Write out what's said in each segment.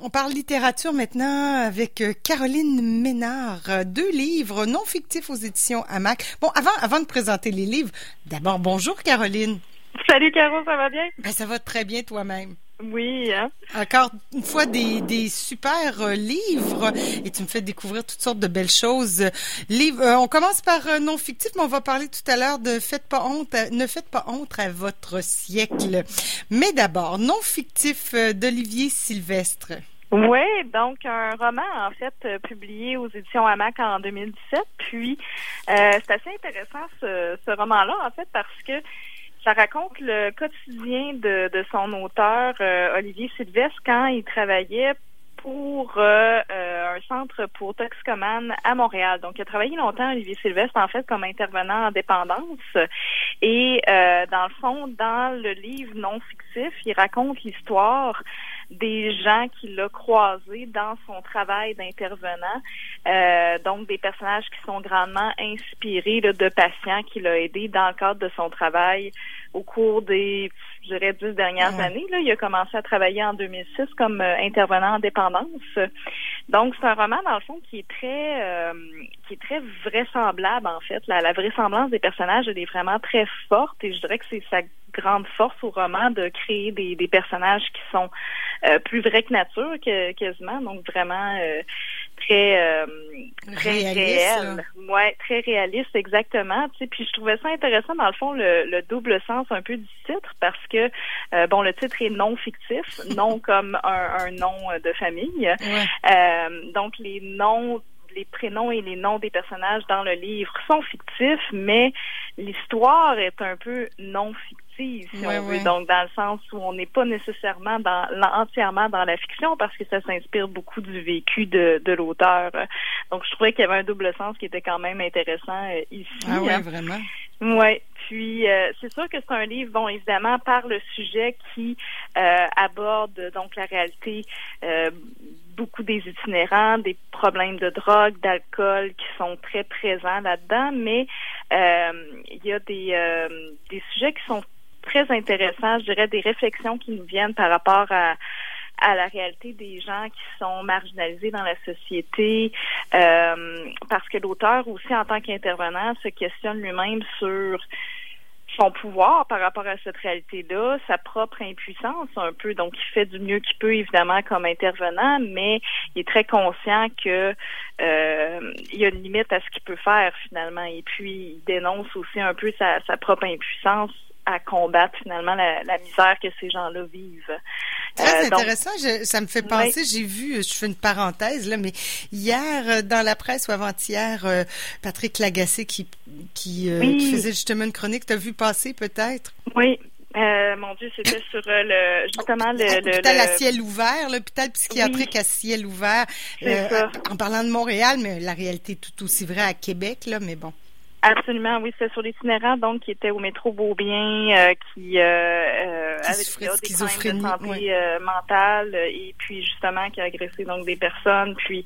On parle littérature maintenant avec euh, Caroline Ménard. Euh, deux livres non fictifs aux éditions AMAC. Bon, avant, avant de présenter les livres, d'abord, bonjour Caroline. Salut Caro, ça va bien? Ben, ça va très bien toi-même. Oui. Hein? Encore une fois, des, des super euh, livres et tu me fais découvrir toutes sortes de belles choses. Livre, euh, on commence par euh, non fictif, mais on va parler tout à l'heure de Faites pas honte, ne faites pas honte à votre siècle. Mais d'abord, non fictif d'Olivier Sylvestre. Oui, donc un roman en fait publié aux éditions Hamac en 2017. Puis c'est assez intéressant ce, ce roman-là en fait parce que ça raconte le quotidien de, de son auteur, euh, Olivier Sylvestre, quand il travaillait pour euh, euh, un centre pour toxicomanes à Montréal. Donc, il a travaillé longtemps, Olivier Sylvestre, en fait, comme intervenant en dépendance. Et dans le fond, dans le livre non fictif, il raconte l'histoire des gens qu'il a croisés dans son travail d'intervenant, euh, donc des personnages qui sont grandement inspirés de patients qu'il a aidés dans le cadre de son travail au cours des, je dirais, dix dernières années. Là, il a commencé à travailler en 2006 comme euh, intervenant en dépendance. Donc, c'est un roman, dans le fond, qui est très euh, qui est très vraisemblable, en fait. La, la vraisemblance des personnages, elle est vraiment très forte et je dirais que c'est sa grande force au roman de créer des, des personnages qui sont euh, plus vrais que nature, que, quasiment. Donc, vraiment très euh, très réel. Ouais, très réaliste exactement. Tu sais, puis je trouvais ça intéressant dans le fond le, double sens un peu du titre parce que euh, bon le titre est non fictif, non comme un, nom de famille. Euh, donc les noms les prénoms et les noms des personnages dans le livre sont fictifs, mais l'histoire est un peu non fictive si on veut. Donc, dans le sens où on n'est pas nécessairement dans entièrement dans la fiction parce que ça s'inspire beaucoup du vécu de, de l'auteur. Donc, je trouvais qu'il y avait un double sens qui était quand même intéressant euh, ici. Ah oui, vraiment? Oui, puis euh, c'est sûr que c'est un livre, bon, évidemment, par le sujet qui euh, aborde donc la réalité beaucoup des itinérants, des problèmes de drogue, d'alcool qui sont très présents là-dedans, mais il y a des, des sujets qui sont très intéressant, je dirais, des réflexions qui nous viennent par rapport à à la réalité des gens qui sont marginalisés dans la société, euh, parce que l'auteur aussi, en tant qu'intervenant, se questionne lui-même sur son pouvoir par rapport à cette réalité-là, sa propre impuissance un peu. Donc, il fait du mieux qu'il peut, évidemment, comme intervenant, mais il est très conscient que euh, il y a une limite à ce qu'il peut faire, finalement. Et puis, il dénonce aussi un peu sa, sa propre impuissance à combattre finalement la, misère que ces gens-là vivent. Très euh, intéressant. ça me fait penser, j'ai vu, je fais une parenthèse là, mais hier euh, dans la presse ou avant-hier, euh, Patrick Lagacé qui qui, faisait justement une chronique, t'as vu passer peut-être? Oui. mon Dieu, c'était sur le justement le l'hôpital à ciel ouvert, l'hôpital psychiatrique à ciel ouvert. en parlant de Montréal, mais la réalité est tout aussi vraie à Québec là, mais bon. Absolument, oui, c'est sur l'itinérant donc qui était au métro Beaubien, euh, qui, euh, euh avait des problèmes de santé euh, mentale et puis justement qui a agressé donc des personnes. Puis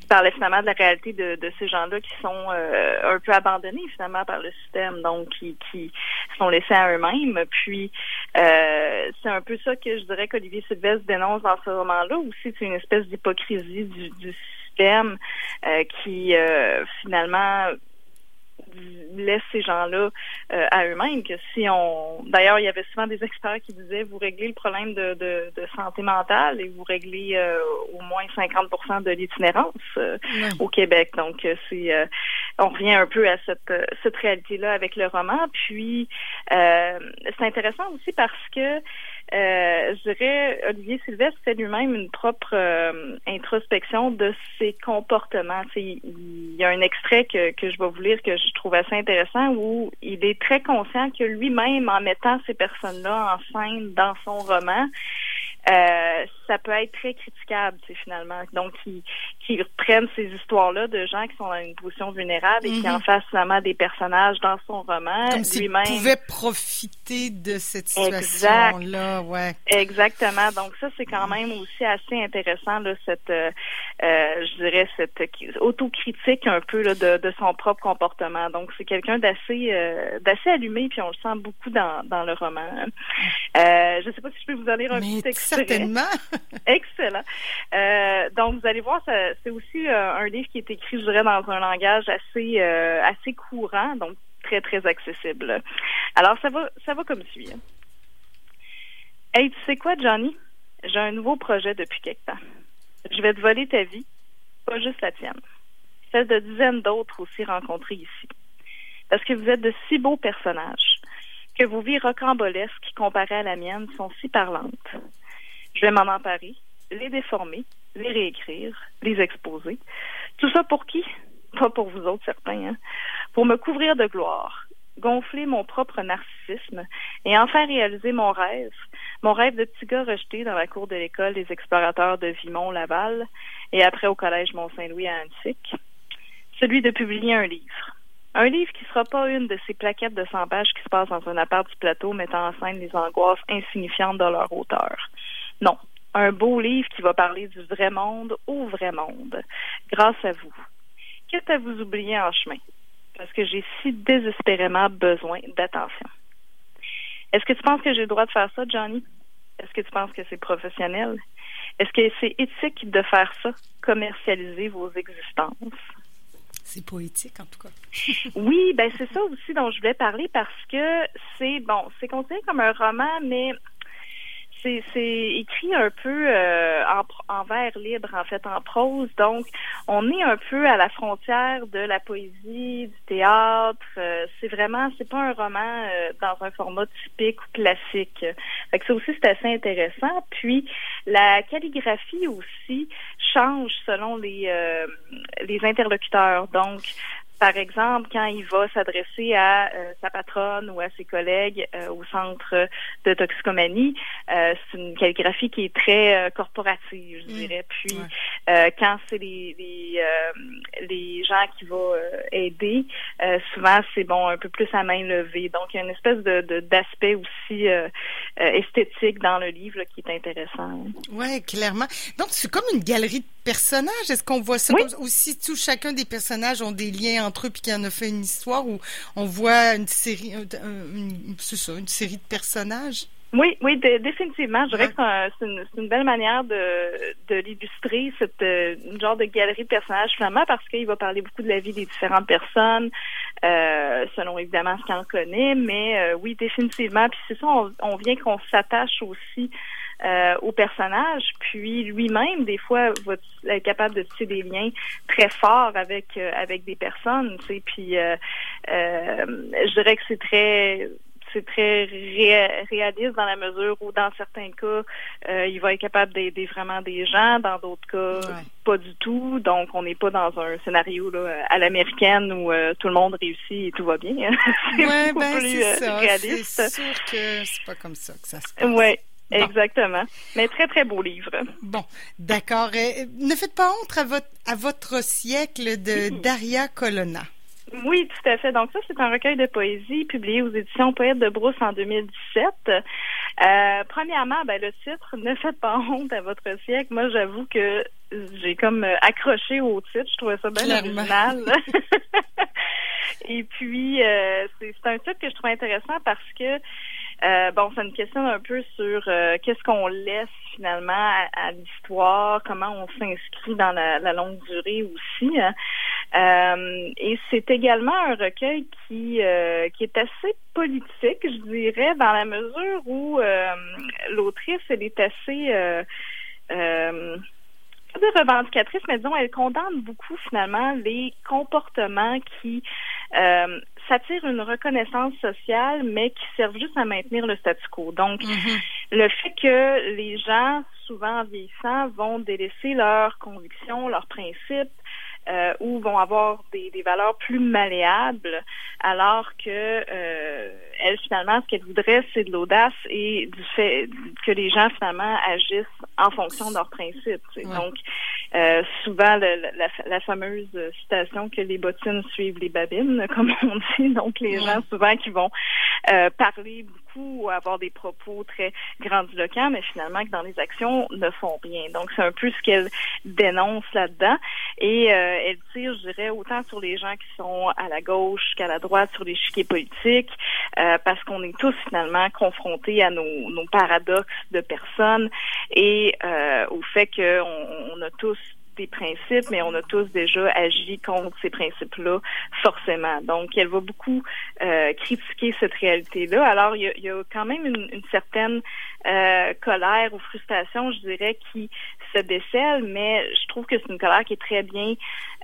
il parlait finalement de la réalité de, de ces gens-là qui sont un peu abandonnés finalement par le système, donc qui, qui sont laissés à eux-mêmes. Puis c'est un peu ça que je dirais qu'Olivier Sylvestre dénonce dans ce roman-là. Aussi, c'est une espèce d'hypocrisie du, du système qui finalement laisse ces gens-là euh, à eux-mêmes. Que si on, d'ailleurs, il y avait souvent des experts qui disaient vous réglez le problème de, de, de santé mentale et vous réglez euh, au moins 50% de l'itinérance euh, au Québec. Donc c'est, on revient un peu à cette cette réalité-là avec le roman. Puis c'est intéressant aussi parce que euh, je dirais, Olivier Sylvestre fait lui-même une propre euh, introspection de ses comportements. il y a un extrait que, que je vais vous lire que je trouve assez intéressant où il est très conscient que lui-même, en mettant ces personnes-là en scène dans son roman, euh, ça peut être très critiquable, c'est finalement. Donc, qui, qui reprennent ces histoires-là de gens qui sont dans une position vulnérable et qui en mhm. fassent finalement des personnages dans son roman. Comme s'il pouvait profiter de cette situation-là, ouais. Exactement. Donc, ça, c'est quand même aussi assez intéressant, là, cette, euh, euh je dirais, cette autocritique un peu là, de, de son propre comportement. Donc, c'est quelqu'un d'assez euh, d'assez allumé, puis on le sent beaucoup dans, dans le roman. Euh, je sais pas si je peux vous donner un petit extrait certainement. Excellent. Euh, donc, vous allez voir, c'est aussi euh, un livre qui est écrit, je dirais, dans un langage assez, euh, assez courant, donc très, très accessible. Alors, ça va, ça va comme suit. Hein. Hey, tu sais quoi, Johnny? J'ai un nouveau projet depuis quelque temps. Je vais te voler ta vie, pas juste la tienne. Celle de dizaines d'autres aussi rencontrés ici. Parce que vous êtes de si beaux personnages, que vos vies rocambolesques comparées à la mienne sont si parlantes. Je vais m'en emparer, les déformer, les réécrire, les exposer. Tout ça pour qui? Pas pour vous autres, certains, hein? Pour me couvrir de gloire, gonfler mon propre narcissisme et enfin réaliser mon rêve, mon rêve de petit gars rejeté dans la cour de l'école des explorateurs de Vimont-Laval et après au collège Mont-Saint-Louis à Antique, celui de publier un livre. Un livre qui sera pas une de ces plaquettes de 100 pages qui se passent dans un appart du plateau mettant en scène les angoisses insignifiantes de leur auteur. Non, un beau livre qui va parler du vrai monde au vrai monde, grâce à vous. Quitte à vous oublier en chemin, parce que j'ai si désespérément besoin d'attention. Est-ce que tu penses que j'ai le droit de faire ça, Johnny? Est-ce que tu penses que c'est professionnel? Est-ce que c'est éthique de faire ça, commercialiser vos existences? C'est poétique, en tout cas. oui, ben c'est ça aussi dont je voulais parler parce que c'est, bon, c'est considéré comme un roman, mais c'est écrit un peu euh, en, en, vers libre, en fait, en prose. Donc, on est un peu à la frontière de la poésie, du théâtre. Euh, c'est vraiment, c'est pas un roman euh, dans un format typique ou classique. Fait que ça aussi, c'est assez intéressant. Puis, la calligraphie aussi change selon les, les interlocuteurs. Donc, par exemple, quand il va s'adresser à euh, sa patronne ou à ses collègues euh, au centre de toxicomanie, euh, c'est une calligraphie qui est très corporative, je mm. dirais. Puis quand c'est les les, les, gens qui vont aider, souvent c'est bon un peu plus à main levée. Donc il y a une espèce de d'aspect aussi esthétique dans le livre qui est intéressant. Oui, clairement. Donc c'est comme une galerie de personnages. Est-ce qu'on voit ça comme ou si tout chacun des personnages ont des liens entre puis qu'il en a fait une histoire où on voit une série, c'est ça, une série de personnages? Oui, oui, définitivement. Je dirais que c'est une, belle manière de, de l'illustrer, cette euh, genre de galerie de personnages, finalement, parce qu'il va parler beaucoup de la vie des différentes personnes, euh, selon évidemment ce qu'on connaît, mais euh, oui, définitivement. Puis c'est ça, on, on vient qu'on s'attache aussi euh, au personnage, puis lui-même, des fois, va être capable de tisser des liens très forts avec euh, avec des personnes, tu sais, puis euh, je dirais que c'est très c'est très réaliste dans la mesure où, dans certains cas, il va être capable d'aider vraiment des gens, dans d'autres cas, pas du tout. Donc, on n'est pas dans un scénario là, à l'américaine où tout le monde réussit et tout va bien. c'est ouais, ben, plus réaliste. C'est sûr que c'est pas comme ça que ça se passe. Ouais. Exactement. Mais très, très beau livre. Bon, d'accord. Euh, ne faites pas honte à votre, à votre siècle de Daria Colonna. Oui, tout à fait. Donc ça, c'est un recueil de poésie publié aux éditions Poète de Brousse en 2017. Euh, premièrement, ben, le titre Ne faites pas honte à votre siècle. Moi, j'avoue que j'ai comme euh, accroché au titre. Je trouvais ça bien original. Et puis, euh, c'est un titre que je trouve intéressant parce que euh, bon, ça me questionne un peu sur euh, qu'est-ce qu'on laisse finalement à, l'histoire, comment on s'inscrit dans la, longue durée aussi. Hein. Euh, et c'est également un recueil qui qui est assez politique, je dirais, dans la mesure où l'autrice elle est assez pas revendicatrice, mais disons, elle condamne beaucoup finalement les comportements qui euh, s'attirent une reconnaissance sociale, mais qui servent juste à maintenir le statu quo. Donc, mm-hmm. le fait que les gens, souvent vieillissants, vont délaisser leurs convictions, leurs principes, euh, ou vont avoir des, des, valeurs plus malléables, alors que euh, elle finalement ce qu'elle voudrait c'est de l'audace et du fait que les gens finalement agissent en fonction de leurs principes. Donc euh, souvent la, la, fameuse citation que les bottines suivent les babines, comme on dit. Donc les gens souvent qui vont euh, parler ou avoir des propos très grandiloquents, mais finalement que dans les actions ne font rien. Donc c'est un peu ce qu'elle dénonce là-dedans. Et euh, elle tire, je dirais, autant sur les gens qui sont à la gauche qu'à la droite sur les l'échiquier politiques. Euh, parce qu'on est tous finalement confrontés à nos, nos paradoxes de personnes et au fait qu'on on a tous principes, mais on a tous déjà agi contre ces principes-là, forcément. Donc, elle va beaucoup euh, critiquer cette réalité-là. Alors, il y, a, quand même une, certaine euh, colère ou frustration, je dirais, qui se décèle, mais je trouve que c'est une colère qui est très bien,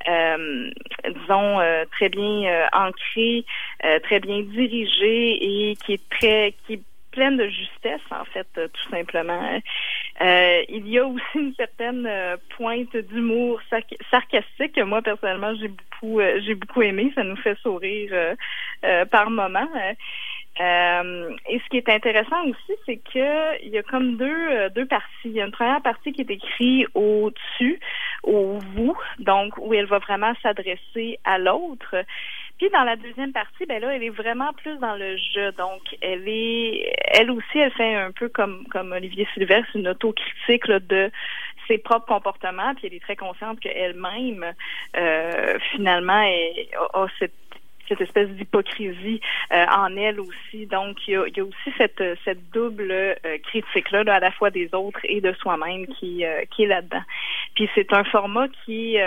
euh, disons, très bien ancrée, très bien dirigée et qui est très, qui est pleine de justesse, en fait, tout simplement. Euh, il y a aussi une certaine euh, pointe d'humour sarcastique que moi personnellement j'ai beaucoup euh, j'ai beaucoup aimé. Ça nous fait sourire par moments. Et ce qui est intéressant aussi, c'est que il y a comme deux deux parties. Il y a une première partie qui est écrite au-dessus, au vous, donc où elle va vraiment s'adresser à l'autre. Puis dans la deuxième partie, ben là, elle est vraiment plus dans le jeu. Donc, elle est, elle aussi, elle fait un peu comme comme Olivier Sylvestre, une autocritique là, de ses propres comportements. Puis elle est très consciente qu'elle-même, euh, finalement, a, cette cette espèce d'hypocrisie euh, en elle aussi. Donc, il y a, il y a aussi cette, cette double euh, critique-là, à la fois des autres et de soi-même qui, euh, qui est là-dedans. Puis c'est un format qui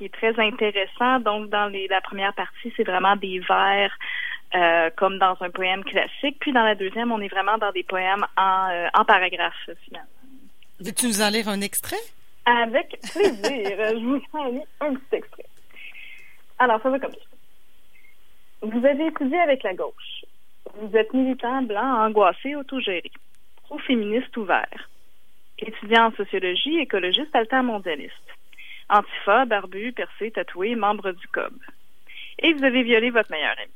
qui est très intéressant. Donc, dans les, la première partie, c'est vraiment des vers euh, comme dans un poème classique. Puis dans la deuxième, on est vraiment dans des poèmes en, euh, en paragraphes, finalement. Veux-tu nous en lire un extrait? Avec plaisir. Je vous en lis un petit extrait. Alors, ça va comme ça. Vous avez étudié avec la gauche. Vous êtes militant, blanc, angoissé, autogéré. Ou féministe ouvert. Étudiant en sociologie, écologiste, altermondialiste. Antifa, barbu, percé, tatoué, membre du COB. Et vous avez violé votre meilleur ami.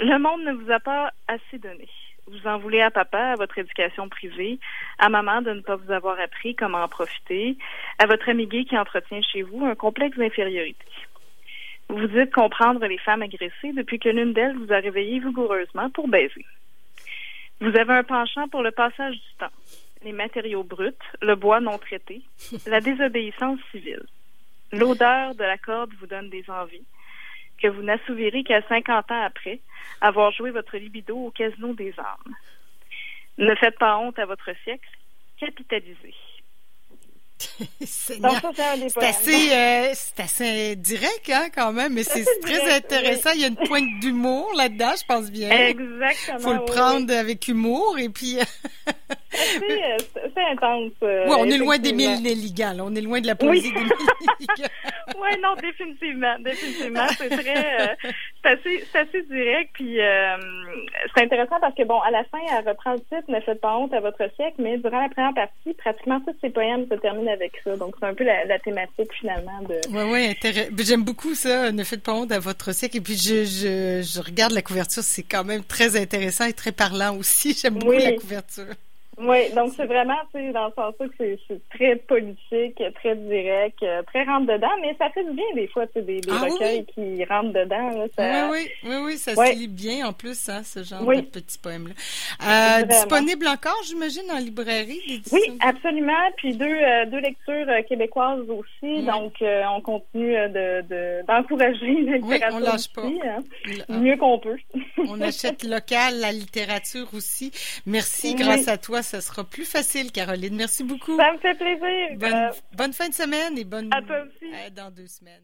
Le monde ne vous a pas assez donné. Vous en voulez à papa, à votre éducation privée, à maman de ne pas vous avoir appris comment en profiter, à votre ami gay qui entretient chez vous un complexe d'infériorité. Vous dites comprendre les femmes agressées depuis que l'une d'elles vous a réveillé vigoureusement pour baiser. Vous avez un penchant pour le passage du temps les matériaux bruts, le bois non traité, la désobéissance civile. L'odeur de la corde vous donne des envies que vous n'assouvirez qu'à 50 ans après avoir joué votre libido au casino des âmes. Ne faites pas honte à votre siècle, capitalisez. c'est assez, euh, c'est assez direct, hein, quand même, mais c'est très intéressant. Il y a une pointe d'humour là-dedans, je pense bien. Exactement. Faut le prendre avec humour et puis. Euh, c'est intense. Euh, oui, on est loin des mille Nelligan, On est loin de la poésie des mille oui, non, définitivement, définitivement. C'est très, c'est assez, assez, direct. Puis c'est intéressant parce que bon, à la fin, elle reprend le titre "Ne faites pas honte à votre siècle", mais durant la première partie, pratiquement tous ses poèmes se terminent avec ça. Donc, c'est un peu la, thématique finalement de. Oui, oui, J'aime beaucoup ça. Ne faites pas honte à votre siècle. Et puis, je, je, je regarde la couverture. C'est quand même très intéressant et très parlant aussi. J'aime beaucoup la couverture. Oui, donc c'est vraiment, tu sais, dans le sens que c'est très politique, très direct, euh, très rentre-dedans, mais ça fait du bien des fois, tu sais, des, des ah recueils qui rentrent dedans. Là, ça... Oui, oui, oui, oui, ça se lit bien en plus, hein, ce genre de petits poèmes-là. Euh, disponible encore, j'imagine, en librairie, Oui, absolument, puis deux, euh, deux lectures québécoises aussi, donc on continue de d'encourager la littérature on lâche pas. Hein, mieux qu'on peut. on achète local, la littérature aussi. Merci, grâce à toi, ça sera plus facile, Caroline. Merci beaucoup. Ça me fait plaisir. Bonne, euh, bonne fin de semaine et bonne à toi aussi. dans deux semaines.